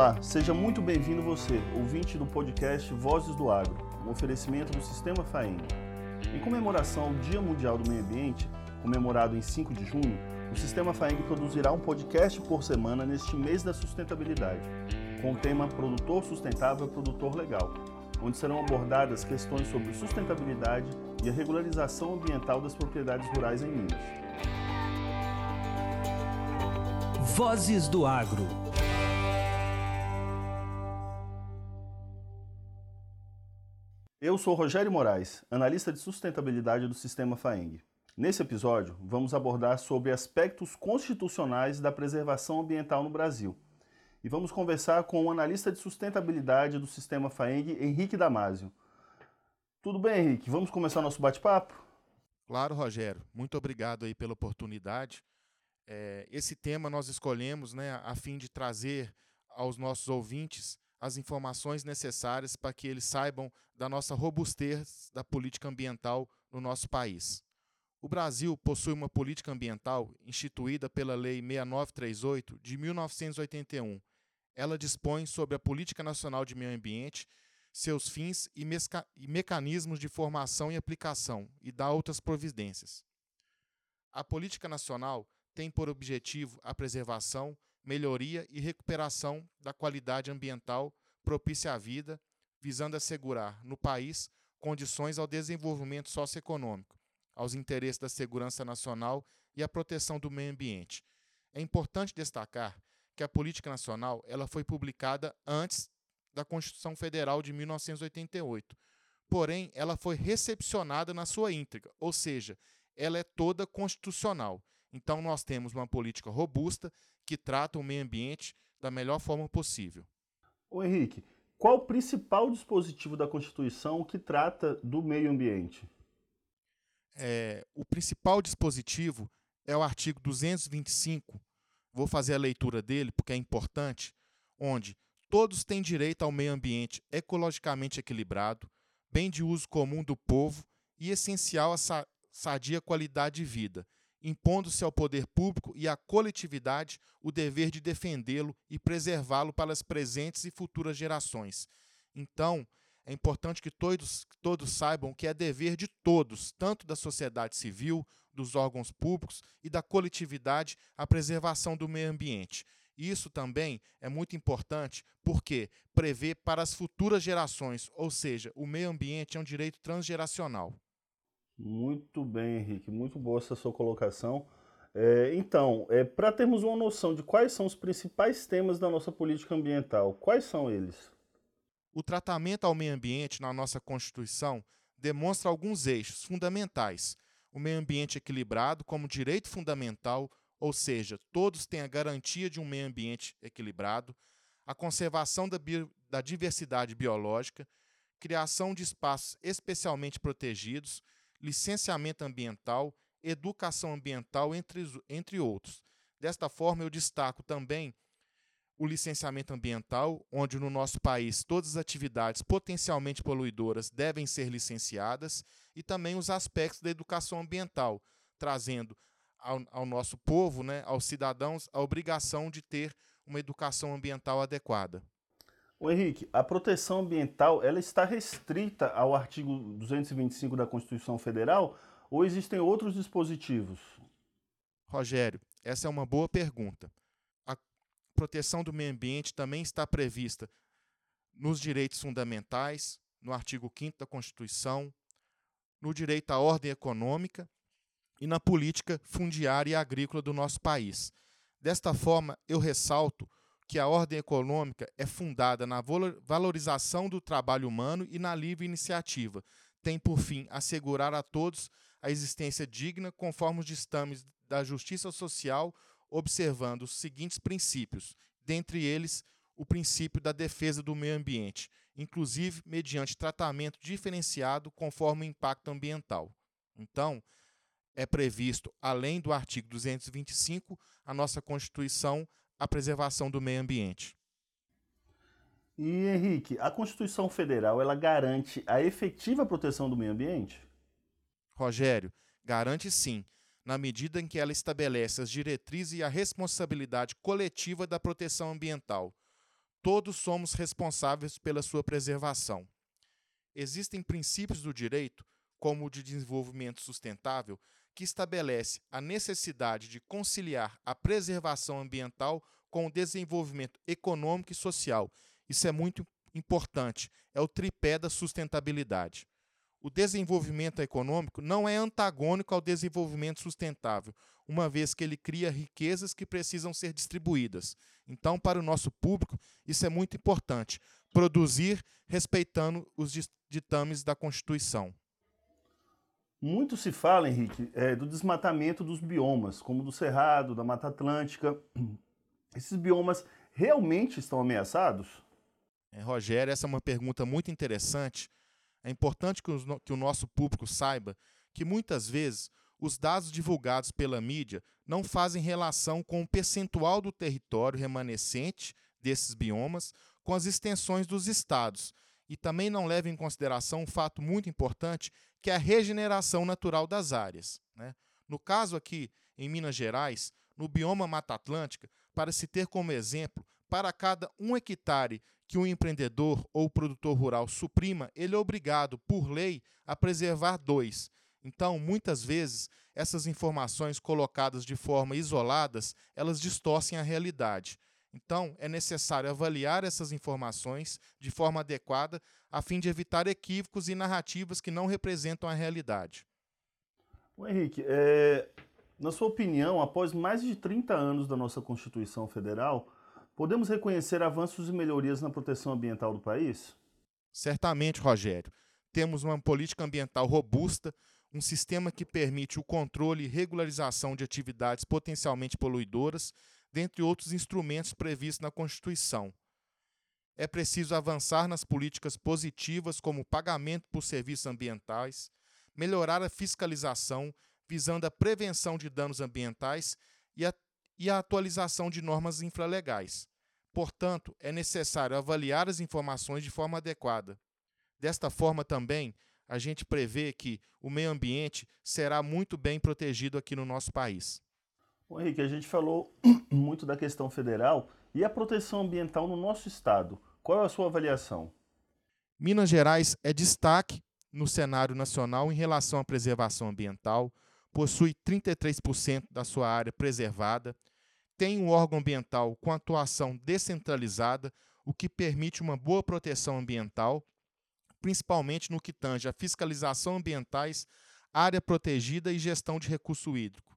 Olá, seja muito bem-vindo você, ouvinte do podcast Vozes do Agro, um oferecimento do Sistema FAENG. Em comemoração ao Dia Mundial do Meio Ambiente, comemorado em 5 de junho, o Sistema FAENG produzirá um podcast por semana neste mês da sustentabilidade, com o tema Produtor Sustentável Produtor Legal, onde serão abordadas questões sobre sustentabilidade e a regularização ambiental das propriedades rurais em Minas. Vozes do Agro. Eu sou Rogério Moraes, analista de sustentabilidade do Sistema FAENG. Nesse episódio, vamos abordar sobre aspectos constitucionais da preservação ambiental no Brasil. E vamos conversar com o analista de sustentabilidade do Sistema FAENG, Henrique Damasio. Tudo bem, Henrique? Vamos começar nosso bate-papo? Claro, Rogério. Muito obrigado aí pela oportunidade. É, esse tema nós escolhemos né, a fim de trazer aos nossos ouvintes as informações necessárias para que eles saibam da nossa robustez da política ambiental no nosso país. O Brasil possui uma política ambiental instituída pela Lei 6938 de 1981. Ela dispõe sobre a Política Nacional de Meio Ambiente, seus fins e, e mecanismos de formação e aplicação, e dá outras providências. A política nacional tem por objetivo a preservação, melhoria e recuperação da qualidade ambiental propícia à vida, visando assegurar no país condições ao desenvolvimento socioeconômico, aos interesses da segurança nacional e à proteção do meio ambiente. É importante destacar que a política nacional ela foi publicada antes da Constituição Federal de 1988. Porém, ela foi recepcionada na sua íntegra, ou seja, ela é toda constitucional. Então, nós temos uma política robusta que trata o meio ambiente da melhor forma possível. Ô Henrique, qual o principal dispositivo da Constituição que trata do meio ambiente? É, o principal dispositivo é o artigo 225. Vou fazer a leitura dele porque é importante, onde todos têm direito ao meio ambiente ecologicamente equilibrado, bem de uso comum do povo e essencial à sadia qualidade de vida, impondo-se ao poder público e à coletividade o dever de defendê-lo e preservá-lo para as presentes e futuras gerações. Então, é importante que todos, todos saibam que é dever de todos, tanto da sociedade civil, dos órgãos públicos e da coletividade, a preservação do meio ambiente. Isso também é muito importante porque prevê para as futuras gerações, ou seja, o meio ambiente é um direito transgeracional. Muito bem, Henrique, muito boa essa sua colocação. É, então, é, para termos uma noção de quais são os principais temas da nossa política ambiental, quais são eles? O tratamento ao meio ambiente na nossa Constituição demonstra alguns eixos fundamentais. O meio ambiente equilibrado como direito fundamental, ou seja, todos têm a garantia de um meio ambiente equilibrado, a conservação da, da diversidade biológica, criação de espaços especialmente protegidos, licenciamento ambiental, educação ambiental, entre, entre outros. Desta forma, eu destaco também o licenciamento ambiental, onde no nosso país todas as atividades potencialmente poluidoras devem ser licenciadas, e também os aspectos da educação ambiental, trazendo ao, ao nosso povo, né, aos cidadãos, a obrigação de ter uma educação ambiental adequada. O Henrique, a proteção ambiental ela está restrita ao artigo 225 da Constituição Federal ou existem outros dispositivos? Rogério, essa é uma boa pergunta. A proteção do meio ambiente também está prevista nos direitos fundamentais, no artigo 5 da Constituição, no direito à ordem econômica e na política fundiária e agrícola do nosso país. Desta forma, eu ressalto que a ordem econômica é fundada na valorização do trabalho humano e na livre iniciativa. Tem por fim assegurar a todos a existência digna conforme os ditames da justiça social, observando os seguintes princípios, dentre eles o princípio da defesa do meio ambiente, inclusive mediante tratamento diferenciado conforme o impacto ambiental. Então, é previsto, além do artigo 225, a nossa Constituição a preservação do meio ambiente. E Henrique, a Constituição Federal ela garante a efetiva proteção do meio ambiente? Rogério, garante sim, na medida em que ela estabelece as diretrizes e a responsabilidade coletiva da proteção ambiental. todos somos responsáveis pela sua preservação. Existem princípios do direito, como o de desenvolvimento sustentável, que estabelece a necessidade de conciliar a preservação ambiental com o desenvolvimento econômico e social. Isso é muito importante, é o tripé da sustentabilidade. O desenvolvimento econômico não é antagônico ao desenvolvimento sustentável, uma vez que ele cria riquezas que precisam ser distribuídas. Então, para o nosso público, isso é muito importante. Produzir respeitando os ditames da Constituição. Muito se fala, Henrique, é, do desmatamento dos biomas, como do Cerrado, da Mata Atlântica. Esses biomas realmente estão ameaçados? É, Rogério, essa é uma pergunta muito interessante. É importante que, que o nosso público saiba que muitas vezes os dados divulgados pela mídia não fazem relação com o percentual do território remanescente desses biomas com as extensões dos estados e também não levam em consideração um fato muito importante que é a regeneração natural das áreas. Né? No caso aqui, em Minas Gerais, no bioma Mata Atlântica, para se ter como exemplo, para cada um hectare que um empreendedor ou produtor rural suprima, ele é obrigado, por lei, a preservar dois. Então, muitas vezes, essas informações colocadas de forma isoladas, elas distorcem a realidade. Então, é necessário avaliar essas informações de forma adequada a fim de evitar equívocos e narrativas que não representam a realidade. O Henrique, é, na sua opinião, após mais de 30 anos da nossa Constituição Federal, podemos reconhecer avanços e melhorias na proteção ambiental do país? Certamente, Rogério. Temos uma política ambiental robusta, um sistema que permite o controle e regularização de atividades potencialmente poluidoras, dentre outros instrumentos previstos na Constituição é preciso avançar nas políticas positivas, como pagamento por serviços ambientais, melhorar a fiscalização, visando a prevenção de danos ambientais e a, e a atualização de normas infralegais. Portanto, é necessário avaliar as informações de forma adequada. Desta forma, também, a gente prevê que o meio ambiente será muito bem protegido aqui no nosso país. Bom, Henrique, a gente falou muito da questão federal e a proteção ambiental no nosso estado. Qual é a sua avaliação? Minas Gerais é destaque no cenário nacional em relação à preservação ambiental, possui 33% da sua área preservada, tem um órgão ambiental com atuação descentralizada, o que permite uma boa proteção ambiental, principalmente no que tange a fiscalização ambientais, área protegida e gestão de recurso hídrico.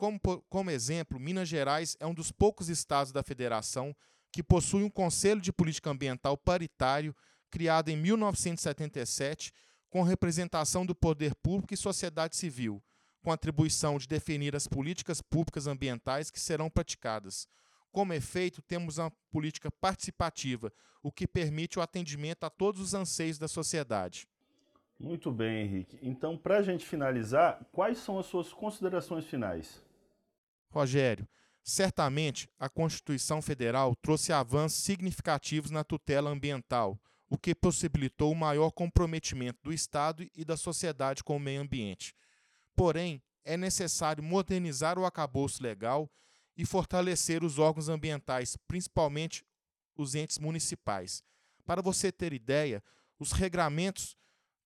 Como, como exemplo, Minas Gerais é um dos poucos estados da federação que possui um Conselho de Política Ambiental paritário, criado em 1977, com representação do poder público e sociedade civil, com atribuição de definir as políticas públicas ambientais que serão praticadas. Como efeito, temos uma política participativa, o que permite o atendimento a todos os anseios da sociedade. Muito bem, Henrique. Então, para a gente finalizar, quais são as suas considerações finais? Rogério, Certamente, a Constituição Federal trouxe avanços significativos na tutela ambiental, o que possibilitou o maior comprometimento do Estado e da sociedade com o meio ambiente. Porém, é necessário modernizar o acabouço legal e fortalecer os órgãos ambientais, principalmente os entes municipais. Para você ter ideia, os regramentos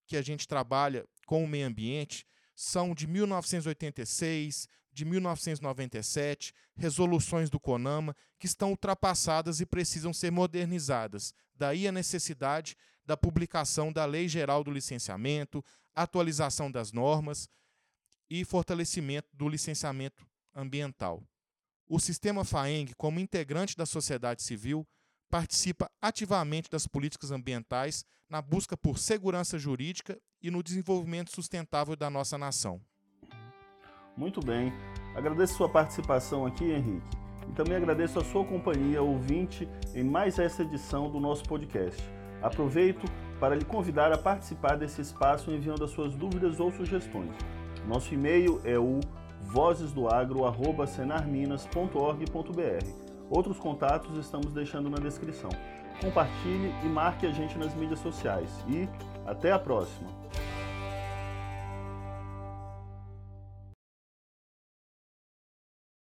que a gente trabalha com o meio ambiente são de 1986, de 1997, resoluções do CONAMA, que estão ultrapassadas e precisam ser modernizadas. Daí a necessidade da publicação da Lei Geral do Licenciamento, atualização das normas e fortalecimento do licenciamento ambiental. O sistema FAENG, como integrante da sociedade civil, participa ativamente das políticas ambientais na busca por segurança jurídica e no desenvolvimento sustentável da nossa nação. Muito bem. Agradeço sua participação aqui, Henrique. E também agradeço a sua companhia, ouvinte, em mais essa edição do nosso podcast. Aproveito para lhe convidar a participar desse espaço enviando as suas dúvidas ou sugestões. Nosso e-mail é o vozesdoagro.senarminas.org.br. Outros contatos estamos deixando na descrição. Compartilhe e marque a gente nas mídias sociais. E até a próxima!